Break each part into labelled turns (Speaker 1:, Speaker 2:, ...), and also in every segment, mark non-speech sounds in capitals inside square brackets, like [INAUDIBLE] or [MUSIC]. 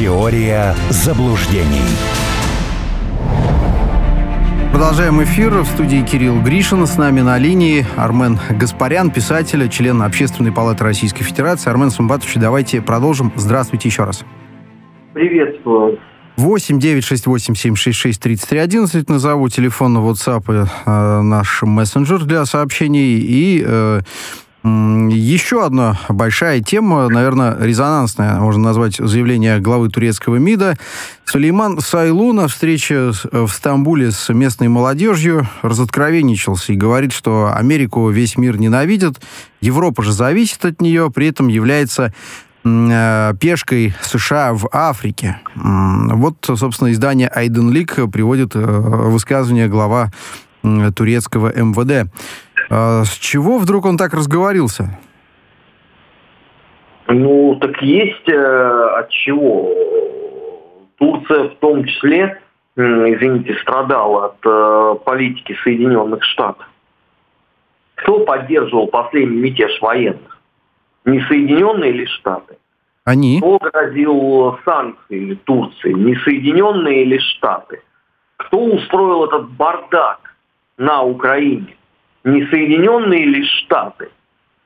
Speaker 1: Теория заблуждений.
Speaker 2: Продолжаем эфир. В студии Кирилл Гришин. С нами на линии Армен Гаспарян, писатель, член Общественной палаты Российской Федерации. Армен Сумбатович, давайте продолжим. Здравствуйте еще раз.
Speaker 3: Приветствую.
Speaker 2: 8 9 6 8 7 6 6 33 11 назову телефон WhatsApp э, наш мессенджер для сообщений и э, еще одна большая тема, наверное, резонансная, можно назвать заявление главы турецкого МИДа. Сулейман Сайлу на встрече в Стамбуле с местной молодежью разоткровенничался и говорит, что Америку весь мир ненавидит, Европа же зависит от нее, при этом является э, пешкой США в Африке. Вот, собственно, издание Айден Лик приводит э, высказывание глава турецкого МВД. А с чего вдруг он так разговорился?
Speaker 3: Ну, так есть э, от чего. Турция в том числе, э, извините, страдала от э, политики Соединенных Штатов. Кто поддерживал последний мятеж военных? Не Соединенные ли Штаты?
Speaker 2: Они?
Speaker 3: Кто грозил санкции Турции? Не Соединенные ли Штаты? Кто устроил этот бардак на Украине? Не Соединенные ли Штаты?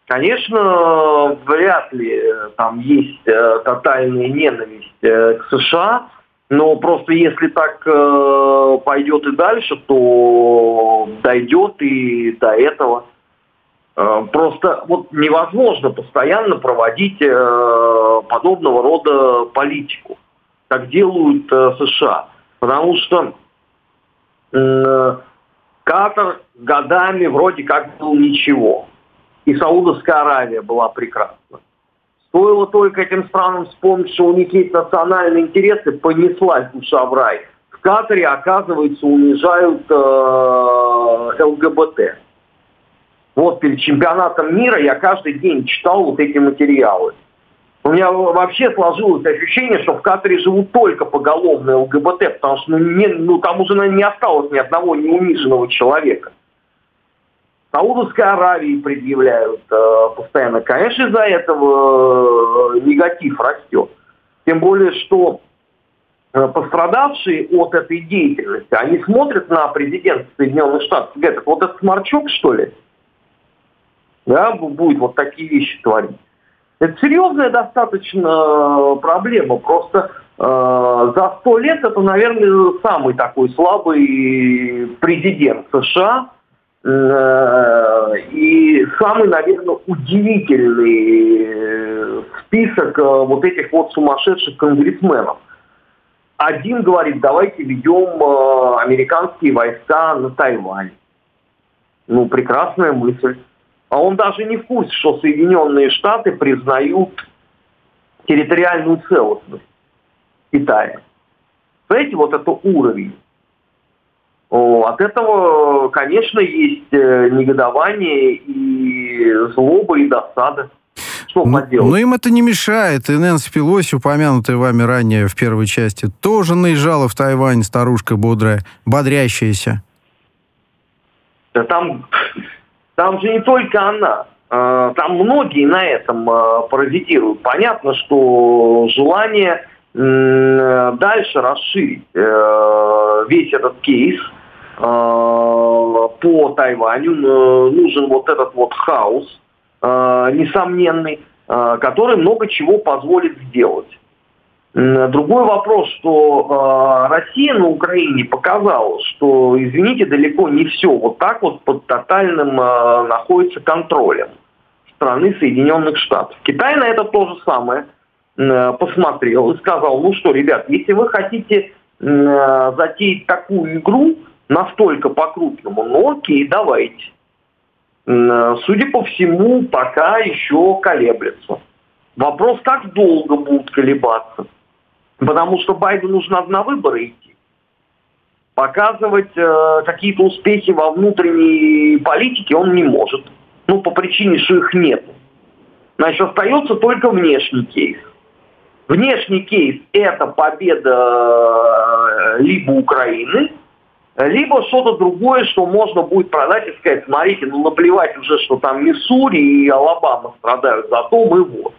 Speaker 3: Конечно, вряд ли э, там есть э, тотальная ненависть э, к США, но просто если так э, пойдет и дальше, то дойдет и до этого. Э, просто вот невозможно постоянно проводить э, подобного рода политику, как делают э, США. Потому что э, Катар годами вроде как был ничего. И Саудовская Аравия была прекрасна. Стоило только этим странам вспомнить, что у них есть национальные интересы, понеслась душа в рай. В Катаре, оказывается, унижают э, ЛГБТ. Вот перед чемпионатом мира я каждый день читал вот эти материалы. У меня вообще сложилось ощущение, что в Катаре живут только поголовные ЛГБТ, потому что ну, не, ну, там уже наверное, не осталось ни одного неуниженного человека. Саудовской Аравии предъявляют э, постоянно. Конечно, из-за этого э, негатив растет. Тем более, что э, пострадавшие от этой деятельности, они смотрят на президента Соединенных Штатов и говорят, вот этот сморчок, что ли, да, будет вот такие вещи творить. Это серьезная достаточно э, проблема. Просто э, за сто лет это, наверное, самый такой слабый президент США – Э, и самый, наверное, удивительный э, список э, вот этих вот сумасшедших конгрессменов. Один говорит, давайте ведем американские войска на Тайвань. Ну, прекрасная мысль. А он даже не в курсе, что Соединенные Штаты признают территориальную целостность Китая. Знаете, вот это уровень. От этого, конечно, есть э, негодование и злоба, и досада. Что
Speaker 2: ну, поделать? Но им это не мешает. И Нэнси Пелоси, упомянутая вами ранее в первой части, тоже наезжала в Тайвань, старушка бодрая, бодрящаяся.
Speaker 3: Да там, там же не только она. А, там многие на этом а, паразитируют. Понятно, что желание дальше расширить э, весь этот кейс э, по Тайваню. Нужен вот этот вот хаос несомненный, который много чего позволит сделать. Другой вопрос, что Россия на Украине показала, что, извините, далеко не все вот так вот под тотальным находится контролем страны Соединенных Штатов. Китай на это то же самое Э, посмотрел и сказал, ну что, ребят, если вы хотите э, затеять такую игру, настолько по-крупному, ну окей, давайте. Судя по всему, пока еще колеблется. Вопрос, как долго будут колебаться. Потому что Байдену нужно на выборы идти. Показывать э, какие-то успехи во внутренней политике он не может. Ну, по причине, что их нет. Значит, остается только внешний кейс. Внешний кейс – это победа э, либо Украины, либо что-то другое, что можно будет продать и сказать, смотрите, ну наплевать уже, что там Миссури и Алабама страдают, зато мы вот.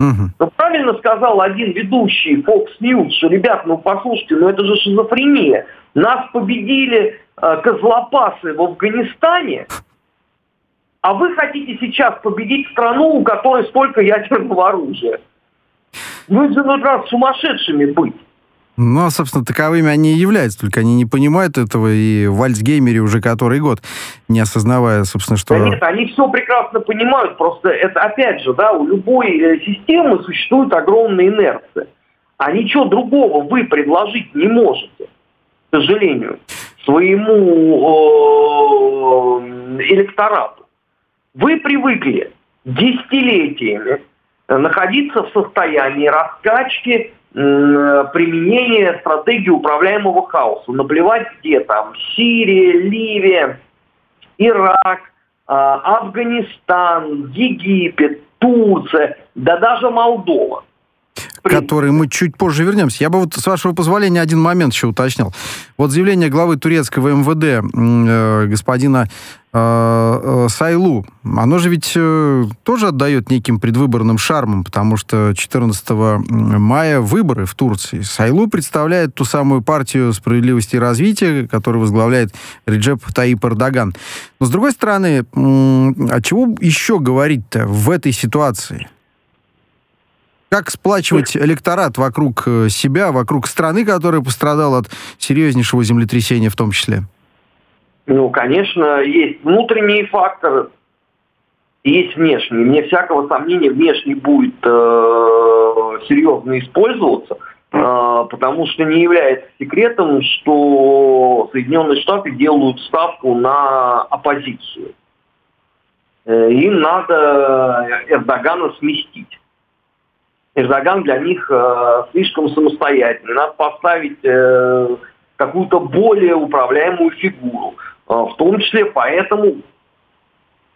Speaker 3: Угу. Но правильно сказал один ведущий Fox News, что, ребят, ну послушайте, ну это же шизофрения. Нас победили э, козлопасы в Афганистане, а вы хотите сейчас победить страну, у которой столько ядерного оружия. Вы же нужно сумасшедшими быть.
Speaker 2: Ну, а, собственно, таковыми они и являются, только они не понимают этого и в Альцгеймере уже который год, не осознавая, собственно, что...
Speaker 3: Нет, они все прекрасно понимают, просто это, опять же, да, у любой э, системы существует огромная инерция. А ничего другого вы предложить не можете, к сожалению, своему электорату. Вы привыкли десятилетиями находиться в состоянии раскачки применение стратегии управляемого хаоса. Наплевать где там. Сирия, Ливия, Ирак, а, Афганистан, Египет, Турция, да даже Молдова.
Speaker 2: Который мы чуть позже вернемся. Я бы вот, с вашего позволения, один момент еще уточнил. Вот заявление главы турецкого МВД э, господина э, э, Сайлу, оно же ведь э, тоже отдает неким предвыборным шармом, потому что 14 мая выборы в Турции. Сайлу представляет ту самую партию справедливости и развития, которую возглавляет Реджеп Таип Эрдоган. Но, с другой стороны, э, о чего еще говорить-то в этой ситуации? Как сплачивать электорат вокруг э, себя, вокруг страны, которая пострадала от серьезнейшего землетрясения в том числе?
Speaker 3: Ну, конечно, есть внутренние факторы, есть внешние. Мне всякого сомнения внешний будет э, серьезно использоваться, э, потому что не является секретом, что Соединенные Штаты делают ставку на оппозицию. Э, им надо Эрдогана сместить. Эрдоган для них э, слишком самостоятельный. Надо поставить э, какую-то более управляемую фигуру. Э, в том числе поэтому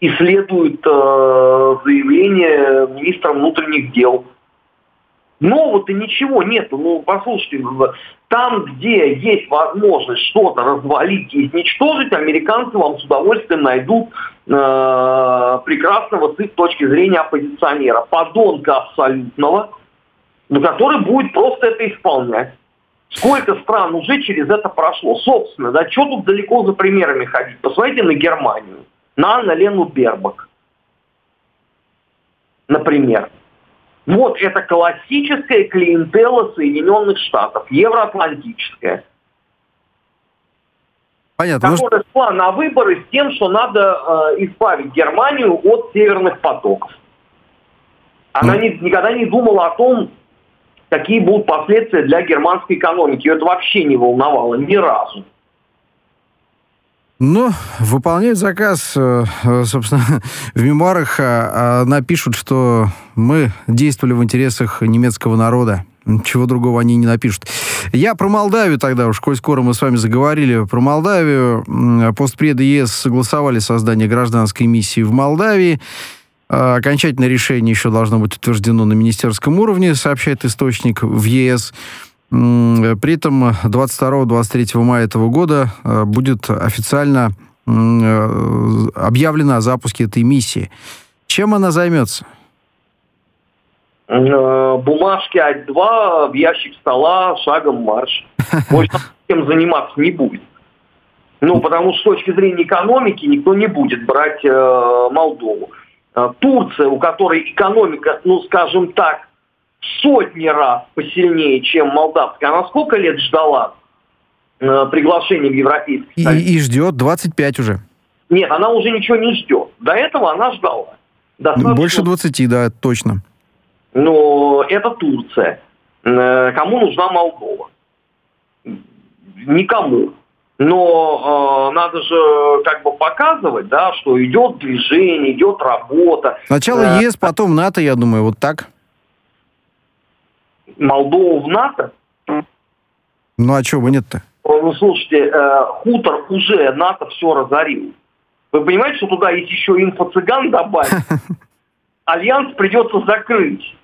Speaker 3: и следует э, заявление министра внутренних дел. Нового-то ничего нету. Ну, послушайте, там, где есть возможность что-то развалить и изничтожить, американцы вам с удовольствием найдут э, прекрасного с их точки зрения оппозиционера. Подонка абсолютного, но который будет просто это исполнять. Сколько стран уже через это прошло? Собственно, да, что тут далеко за примерами ходить? Посмотрите на Германию, на Анна Лену Бербак, например. Вот это классическая клиентела Соединенных Штатов, евроатлантическая. Понятно. Которая шла на выборы с тем, что надо э, избавить Германию от северных потоков. Она ну... не, никогда не думала о том, какие будут последствия для германской экономики. Ее это вообще не волновало ни разу.
Speaker 2: Ну, выполняют заказ, э, собственно, [LAUGHS] в мемуарах а, напишут, что мы действовали в интересах немецкого народа. Чего другого они не напишут. Я про Молдавию тогда уж, коль скоро мы с вами заговорили про Молдавию. Постпреды ЕС согласовали создание гражданской миссии в Молдавии. А, окончательное решение еще должно быть утверждено на министерском уровне, сообщает источник в ЕС. При этом 22-23 мая этого года а, будет официально э, объявлено о запуске этой миссии. Чем она займется?
Speaker 3: Э, бумажки А2 в ящик стола, шагом марш. Больше [LAUGHS] этим заниматься не будет. Ну, потому что с точки зрения экономики никто не будет брать э, Молдову. Э, Турция, у которой экономика, ну, скажем так, сотни раз посильнее, чем молдавская, она сколько лет ждала э, приглашения в Европейский
Speaker 2: Союз? И, и ждет 25 уже.
Speaker 3: Нет, она уже ничего не ждет. До этого она ждала.
Speaker 2: Достаточно... Больше 20, да, точно.
Speaker 3: Но это Турция. Э, кому нужна Молдова? Никому. Но э, надо же как бы показывать, да, что идет движение, идет работа.
Speaker 2: Сначала э, ЕС, потом НАТО, я думаю, вот так.
Speaker 3: Молдова в НАТО?
Speaker 2: Ну а чего бы нет-то?
Speaker 3: Ну, слушайте, э, хутор уже НАТО все разорил. Вы понимаете, что туда есть еще инфо-цыган добавить? [LAUGHS] Альянс придется закрыть.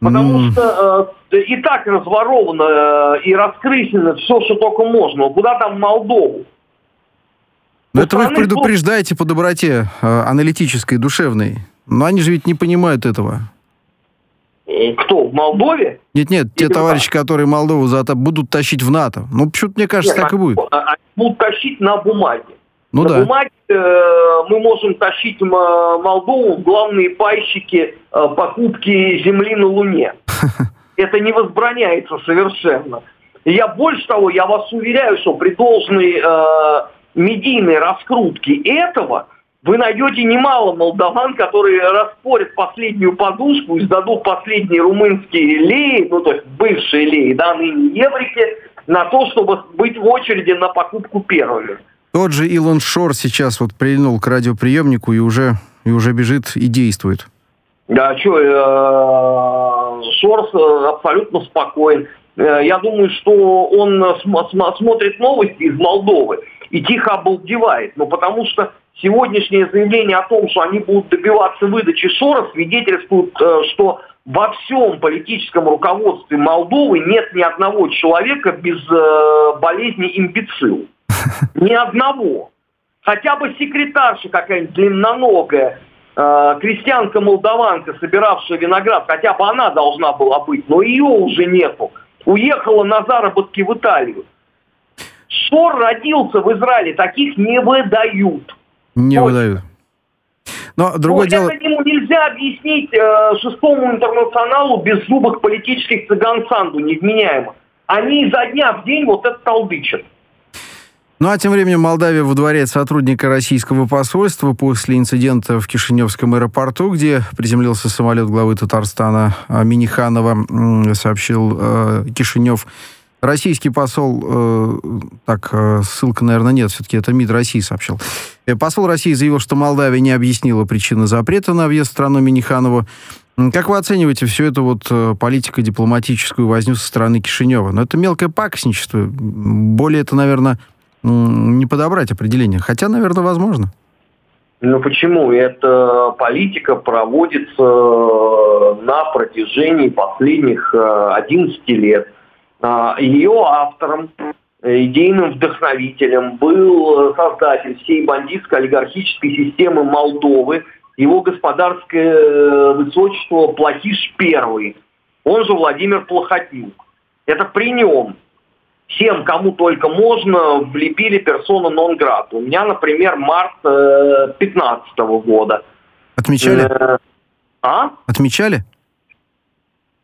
Speaker 3: Потому mm. что э, и так разворовано э, и раскрысено все, что только можно. Куда там Молдову?
Speaker 2: Но это вы предупреждаете по доброте э, аналитической, душевной. Но они же ведь не понимают этого.
Speaker 3: Кто, в Молдове?
Speaker 2: Нет-нет, те товарищи, которые Молдову за будут тащить в НАТО. Ну, почему-то, мне кажется, Нет, так и будет.
Speaker 3: Они будут тащить на бумаге.
Speaker 2: Ну
Speaker 3: на
Speaker 2: да.
Speaker 3: бумаге э, мы можем тащить Молдову в главные пайщики э, покупки земли на Луне. [LAUGHS] Это не возбраняется совершенно. Я больше того, я вас уверяю, что при должной э, медийной раскрутке этого вы найдете немало молдаван, которые распорят последнюю подушку и сдадут последние румынские леи, ну то есть бывшие леи, да, ныне еврики, на то, чтобы быть в очереди на покупку первыми.
Speaker 2: Тот же Илон Шор сейчас вот прильнул к радиоприемнику и уже, и уже бежит и действует.
Speaker 3: Да, что, э, Шор э, абсолютно спокоен. Э, я думаю, что он смотрит новости из Молдовы и тихо обалдевает. Ну, потому что сегодняшнее заявление о том, что они будут добиваться выдачи Шора, свидетельствует, э, что во всем политическом руководстве Молдовы нет ни одного человека без э, болезни имбецил. [LAUGHS] Ни одного. Хотя бы секретарша какая-нибудь длинноногая, крестьянка-молдаванка, собиравшая виноград, хотя бы она должна была быть, но ее уже нету уехала на заработки в Италию. Шор родился в Израиле, таких не выдают.
Speaker 2: Не Точно. выдают. Но другое
Speaker 3: ну,
Speaker 2: дело...
Speaker 3: Это ему нельзя объяснить э, шестому интернационалу без зубок политических цыган Санду, невменяемо. Они изо дня в день вот это толдычат.
Speaker 2: Ну а тем временем Молдавия выдворяет сотрудника российского посольства после инцидента в Кишиневском аэропорту, где приземлился самолет главы Татарстана а, Миниханова, сообщил э, Кишинев. Российский посол, э, так, э, ссылка, наверное, нет, все-таки это МИД России сообщил. Э, посол России заявил, что Молдавия не объяснила причины запрета на въезд в страну Миниханова. Как вы оцениваете всю эту вот э, политико-дипломатическую возню со стороны Кишинева? Ну, это мелкое пакостничество. Более это, наверное, не подобрать определение. Хотя, наверное, возможно.
Speaker 3: Ну почему? Эта политика проводится э, на протяжении последних 11 э, лет. А, Ее автором, идейным вдохновителем был создатель всей бандитской олигархической системы Молдовы, его господарское э, высочество Плохиш I, он же Владимир Плохотнюк. Это при нем всем, кому только можно, влепили персону нон град. У меня, например, март 2015 э, года.
Speaker 2: Отмечали? Э,
Speaker 3: а?
Speaker 2: Отмечали?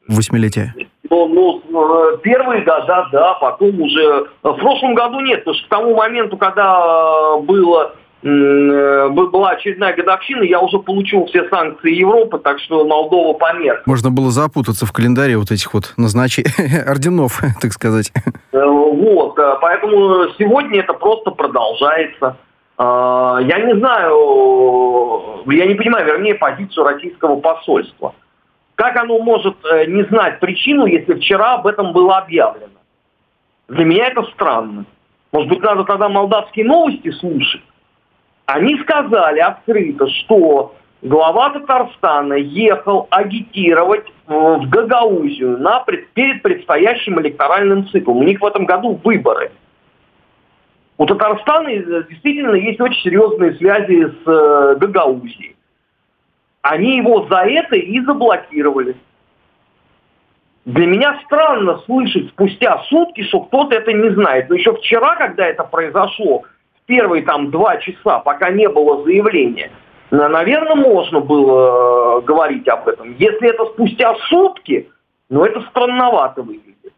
Speaker 2: Восьмилетие?
Speaker 3: Ну, ну, э, первые года, да, потом уже... В прошлом году нет, потому что к тому моменту, когда было Э, была очередная годовщина, я уже получил все санкции Европы, так что Молдова помер.
Speaker 2: Можно было запутаться в календаре вот этих вот назначений, [LAUGHS] орденов, [LAUGHS] так сказать.
Speaker 3: Э, вот, э, поэтому сегодня это просто продолжается. Я не знаю, я не понимаю, вернее, позицию российского посольства. Как оно может не знать причину, если вчера об этом было объявлено? Для меня это странно. Может быть, надо тогда молдавские новости слушать? Они сказали открыто, что глава Татарстана ехал агитировать в Гагаузию на, перед предстоящим электоральным циклом. У них в этом году выборы. У Татарстана э, действительно есть очень серьезные связи с э, Гагаузией. Они его за это и заблокировали. Для меня странно слышать спустя сутки, что кто-то это не знает. Но еще вчера, когда это произошло, первые там два часа, пока не было заявления, наверное, можно было э, говорить об этом. Если это спустя сутки, ну это странновато выглядит.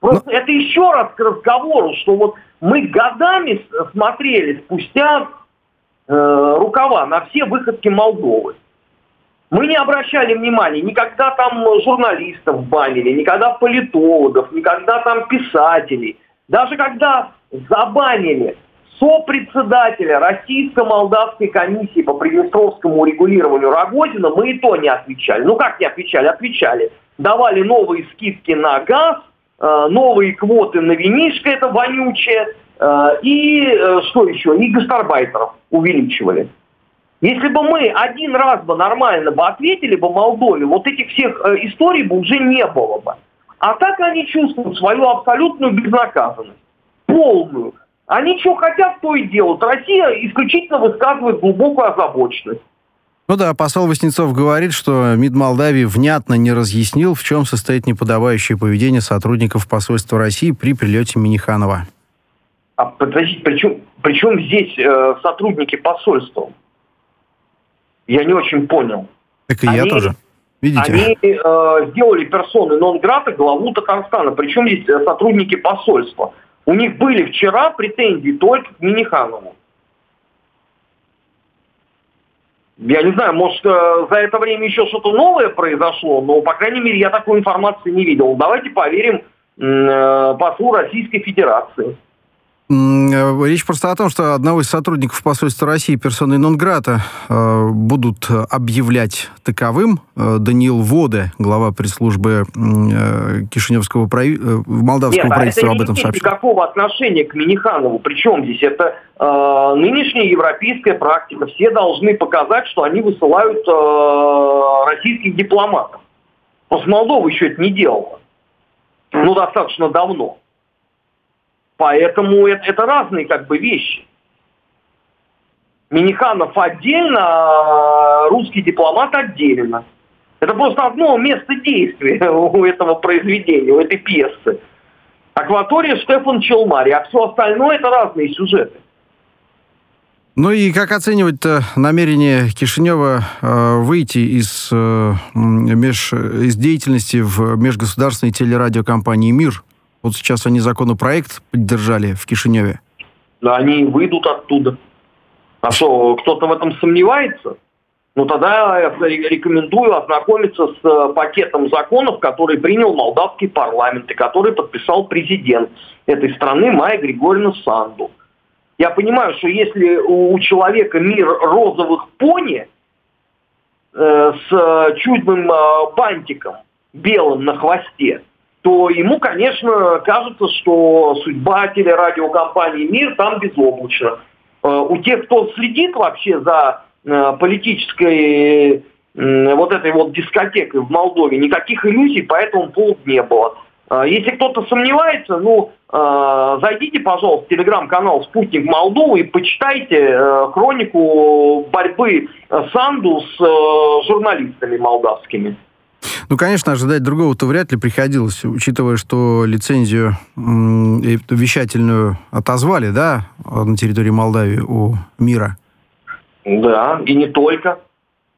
Speaker 3: Просто Но... Ну это еще раз к разговору, что вот мы годами смотрели спустя рукава на все выходки Молдовы. Мы не обращали внимания, никогда там журналистов банили, никогда политологов, никогда там писателей. Даже когда забанили сопредседателя Российско-Молдавской комиссии по Приднестровскому урегулированию Рогозина мы и то не отвечали. Ну как не отвечали? Отвечали. Давали новые скидки на газ, э, новые квоты на винишко, это вонючее, э, и э, что еще? И гастарбайтеров увеличивали. Если бы мы один раз бы нормально бы ответили бы Молдове, вот этих всех историй бы уже не было бы. А так они чувствуют свою абсолютную безнаказанность, полную. Они что хотят, то и делают. Россия исключительно высказывает глубокую озабоченность.
Speaker 2: Ну да, посол Васнецов говорит, что МИД Молдавии внятно не разъяснил, в чем состоит неподобающее поведение сотрудников посольства России при прилете Миниханова.
Speaker 3: А подождите, при чем, при чем здесь э, сотрудники посольства? Я не очень понял.
Speaker 2: Так и они, я тоже. Видите?
Speaker 3: Они э, сделали персоны нон-грата главу Татарстана. Причем здесь э, сотрудники посольства. У них были вчера претензии только к Миниханову. Я не знаю, может, э, за это время еще что-то новое произошло, но, по крайней мере, я такой информации не видел. Давайте поверим э, послу Российской Федерации.
Speaker 2: Э, речь просто о том, что одного из сотрудников посольства России, персоны Нонграта, э, будут объявлять таковым. Э, Даниил Воде, глава пресс-службы Кишиневского прави... молдавского Нет, правительства, об этом сообщил.
Speaker 3: Никакого отношения к Миниханову. Причем здесь это э, нынешняя европейская практика. Все должны показать, что они высылают э, российских дипломатов. Просто Молдова еще это не делала. Ну, достаточно давно. Поэтому это, это разные как бы вещи. Миниханов отдельно, а русский дипломат отдельно. Это просто одно место действия [LAUGHS] у этого произведения, у этой пьесы. Акватория Штефан Челмари, а все остальное это разные сюжеты.
Speaker 2: Ну и как оценивать намерение Кишинева э, выйти из, э, меж, из деятельности в межгосударственной телерадиокомпании «Мир»? Вот сейчас они законопроект поддержали в Кишиневе.
Speaker 3: Да, они выйдут оттуда. А что, кто-то в этом сомневается? Ну тогда я рекомендую ознакомиться с э, пакетом законов, который принял молдавский парламент и который подписал президент этой страны Майя Григорьевна Санду. Я понимаю, что если у человека мир розовых пони э, с чудным э, бантиком белым на хвосте, то ему, конечно, кажется, что судьба телерадиокомпании «Мир» там безоблачна. Э, у тех, кто следит вообще за э, политической вот этой вот дискотекой в Молдове, никаких иллюзий по этому поводу не было. Э, если кто-то сомневается, ну, зайдите, пожалуйста, в телеграм-канал «Спутник Молдовы» и почитайте хронику борьбы Санду с журналистами молдавскими.
Speaker 2: Ну, конечно, ожидать другого-то вряд ли приходилось, учитывая, что лицензию вещательную отозвали, да, на территории Молдавии у мира.
Speaker 3: Да, и не только.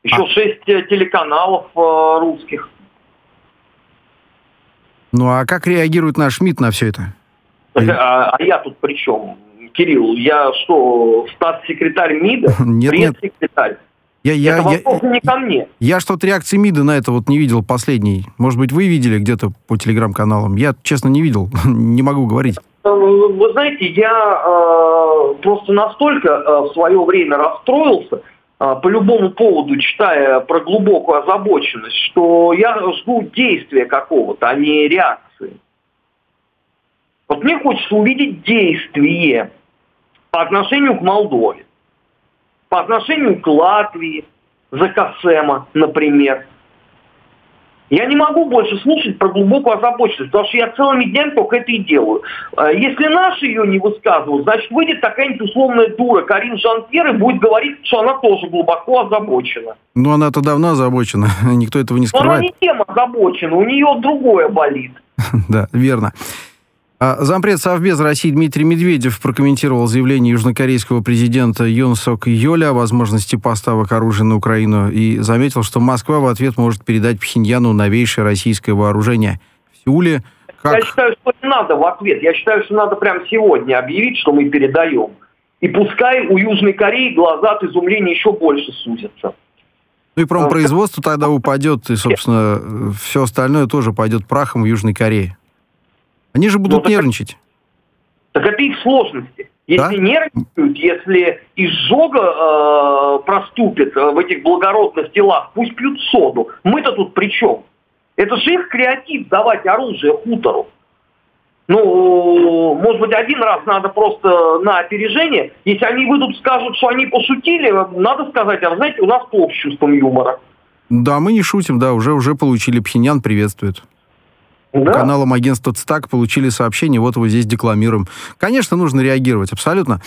Speaker 3: Еще а. шесть э, телеканалов э, русских.
Speaker 2: Ну, а как реагирует наш МИД на все это?
Speaker 3: Так, а, а я тут при чем? Кирилл, я что, статс-секретарь МИДа? [LAUGHS]
Speaker 2: Нет,
Speaker 3: пресс-секретарь?
Speaker 2: Я, я, это вопрос я, не ко мне. Я что-то реакции МИДа на это вот не видел последний. Может быть, вы видели где-то по телеграм-каналам? Я, честно, не видел. [LAUGHS] не могу говорить.
Speaker 3: Э, вы знаете, я э, просто настолько э, в свое время расстроился, э, по любому поводу, читая про глубокую озабоченность, что я жду действия какого-то, а не реакции. Вот мне хочется увидеть действие по отношению к Молдове по отношению к Латвии, за Касема, например. Я не могу больше слушать про глубокую озабоченность, потому что я целыми днями только это и делаю. А если наши ее не высказывают, значит, выйдет какая-нибудь условная дура Карин Жан-Пьер и будет говорить, что она тоже глубоко озабочена.
Speaker 2: Ну, она-то давно озабочена, [LAUGHS] никто этого не скрывает. Но
Speaker 3: она не тем озабочена, у нее другое болит. [LAUGHS]
Speaker 2: Да, верно. А зампред Совбез России Дмитрий Медведев прокомментировал заявление южнокорейского президента Юн Сок Йоля о возможности поставок оружия на Украину и заметил, что Москва в ответ может передать Пхеньяну новейшее российское вооружение. В Сеуле
Speaker 3: как... Я считаю, что не надо в ответ. Я считаю, что надо прямо сегодня объявить, что мы передаем. И пускай у Южной Кореи глаза от изумления еще больше сузятся.
Speaker 2: Ну и промпроизводство тогда [LAUGHS] упадет, и, собственно, все остальное тоже пойдет прахом в Южной Корее. Они же будут ну, нервничать.
Speaker 3: Так это их сложности. Если да? нервничают, если изжога э, проступит э, в этих благородных телах, пусть пьют соду. Мы-то тут при чем? Это же их креатив давать оружие хутору. Ну, может быть, один раз надо просто на опережение. Если они выйдут, скажут, что они пошутили, надо сказать, а знаете, у нас плохо с чувством юмора.
Speaker 2: Да, мы не шутим, да, уже, уже получили. Пхеньян приветствует да. каналом агентства ЦТАК получили сообщение, вот его здесь декламируем. Конечно, нужно реагировать, абсолютно.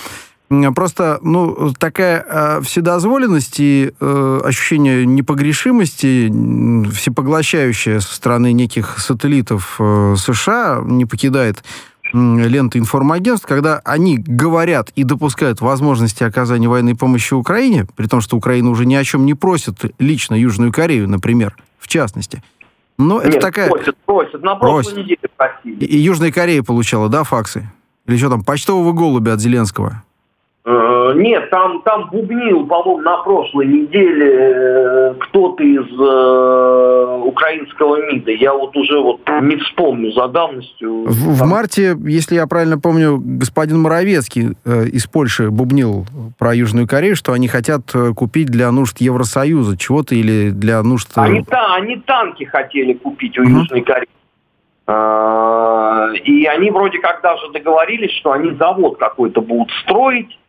Speaker 2: Просто, ну, такая э, вседозволенность и э, ощущение непогрешимости, всепоглощающее со стороны неких сателлитов э, США, не покидает ленты информагентств, когда они говорят и допускают возможности оказания военной помощи Украине, при том, что Украина уже ни о чем не просит лично Южную Корею, например, в частности. Нет, это такая...
Speaker 3: просит, просит. На прошлой просит. неделе
Speaker 2: просили. И, и Южная Корея получала, да, факсы? Или что там, почтового голубя от Зеленского?
Speaker 3: Э, нет, там, там бубнил, по-моему, на прошлой неделе э, кто-то из э, украинского МИДа. Я вот уже вот не вспомню за давностью.
Speaker 2: В, в марте, если я правильно помню, господин Моровецкий э, из Польши бубнил про Южную Корею, что они хотят э, купить для нужд Евросоюза чего-то или для нужд...
Speaker 3: Они, та, они танки хотели купить у uh-huh. Южной Кореи. И они вроде как даже договорились, что они завод какой-то будут строить Э,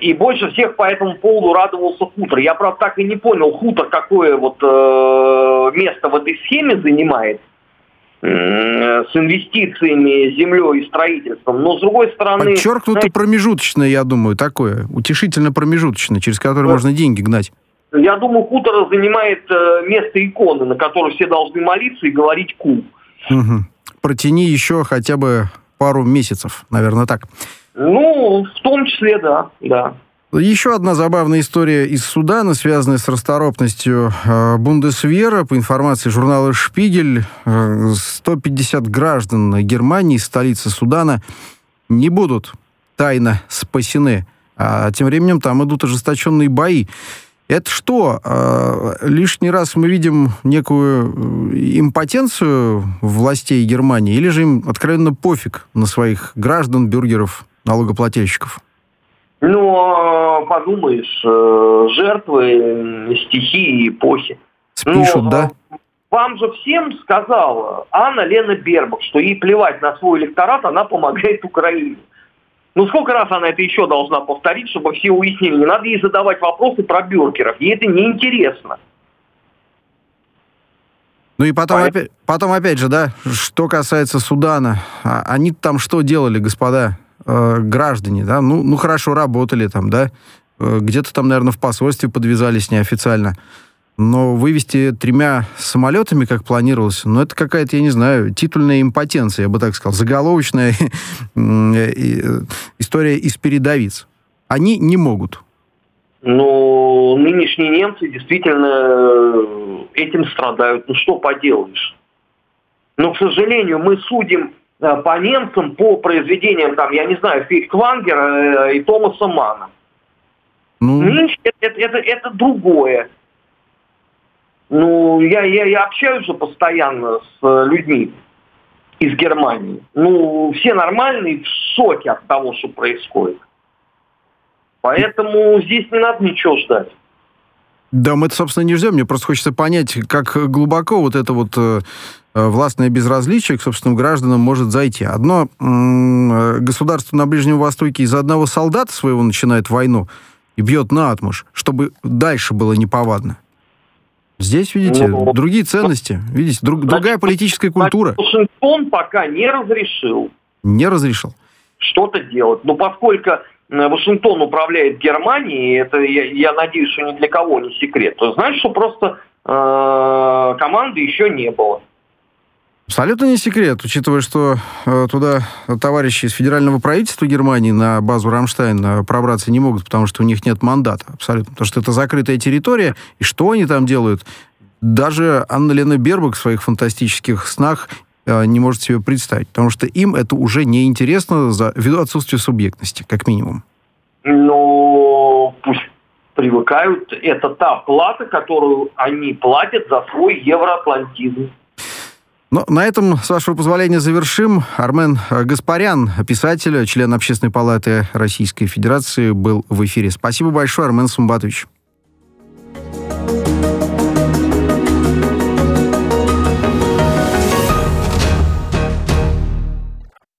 Speaker 3: и больше всех по этому поводу радовался хутор. Я, правда, так и не понял, хутор какое вот э, место в этой схеме занимает э, с инвестициями, землей и строительством. Но, с другой стороны...
Speaker 2: Подчеркнуто знаете, промежуточное, я думаю, такое. Утешительно промежуточное, через которое вот. можно деньги гнать.
Speaker 3: Я думаю, хутор занимает э, место иконы, на которой все должны молиться и говорить «ку».
Speaker 2: Угу. Протяни еще хотя бы пару месяцев, наверное, так.
Speaker 3: Ну, в том числе, да, да.
Speaker 2: Еще одна забавная история из Судана, связанная с расторопностью э, Бундесвера. По информации журнала «Шпигель», 150 э, граждан Германии, столицы Судана, не будут тайно спасены. А тем временем там идут ожесточенные бои. Это что? Э, лишний раз мы видим некую импотенцию властей Германии, или же им откровенно пофиг на своих граждан, бюргеров, налогоплательщиков?
Speaker 3: Ну, а, подумаешь, э, жертвы стихии эпохи.
Speaker 2: Спишут, ну, да?
Speaker 3: Вам же всем сказала Анна Лена Бербак, что ей плевать на свой электорат, она помогает Украине. Ну, сколько раз она это еще должна повторить, чтобы все уяснили? Не надо ей задавать вопросы про бюргеров. Ей это неинтересно.
Speaker 2: Ну и потом, опять, потом опять же, да, что касается Судана, а они там что делали, господа? э, граждане, да, ну, ну хорошо, работали там, да, э, где-то там, наверное, в посольстве подвязались неофициально. Но вывести тремя самолетами, как планировалось, ну, это какая-то, я не знаю, титульная импотенция, я бы так сказал, заголовочная [LAUGHS] э, история из передовиц. Они не могут.
Speaker 3: Ну, нынешние немцы действительно этим страдают. Ну, что поделаешь? Но, к сожалению, мы судим Э, по немцам по произведениям, там, я не знаю, Фейхтвангера э, и Томаса Мана. Ну... Это, это, это, это другое. Ну, я, я, я общаюсь же постоянно с э, людьми из Германии. Ну, все нормальные, в шоке от того, что происходит. Поэтому здесь не надо ничего ждать.
Speaker 2: Да, мы это, собственно, не ждем. Мне просто хочется понять, как глубоко вот это вот э, властное безразличие к собственным гражданам может зайти. Одно э, государство на Ближнем Востоке из одного солдата своего начинает войну и бьет на отмуж, чтобы дальше было неповадно. Здесь, видите, ну, другие ценности, видите, друг, значит, другая политическая культура.
Speaker 3: Вашингтон пока не разрешил.
Speaker 2: Не разрешил.
Speaker 3: Что-то делать. Но поскольку Э, Вашингтон управляет Германией, это, я, я надеюсь, что ни для кого не секрет, то значит, что просто э, команды еще не было.
Speaker 2: Абсолютно не секрет, учитывая, что э, туда товарищи из федерального правительства Германии на базу Рамштайн э, пробраться не могут, потому что у них нет мандата. Абсолютно. Потому что это закрытая территория, и что они там делают? Даже Анна Лена Бербак в своих фантастических снах Э, не может себе представить, потому что им это уже не интересно за, ввиду отсутствия субъектности, как минимум.
Speaker 3: Ну, пусть привыкают. Это та плата, которую они платят за свой евроатлантизм.
Speaker 2: Ну, на этом, с вашего позволения, завершим. Армен Гаспарян, писатель, член Общественной палаты Российской Федерации, был в эфире. Спасибо большое, Армен Сумбатович.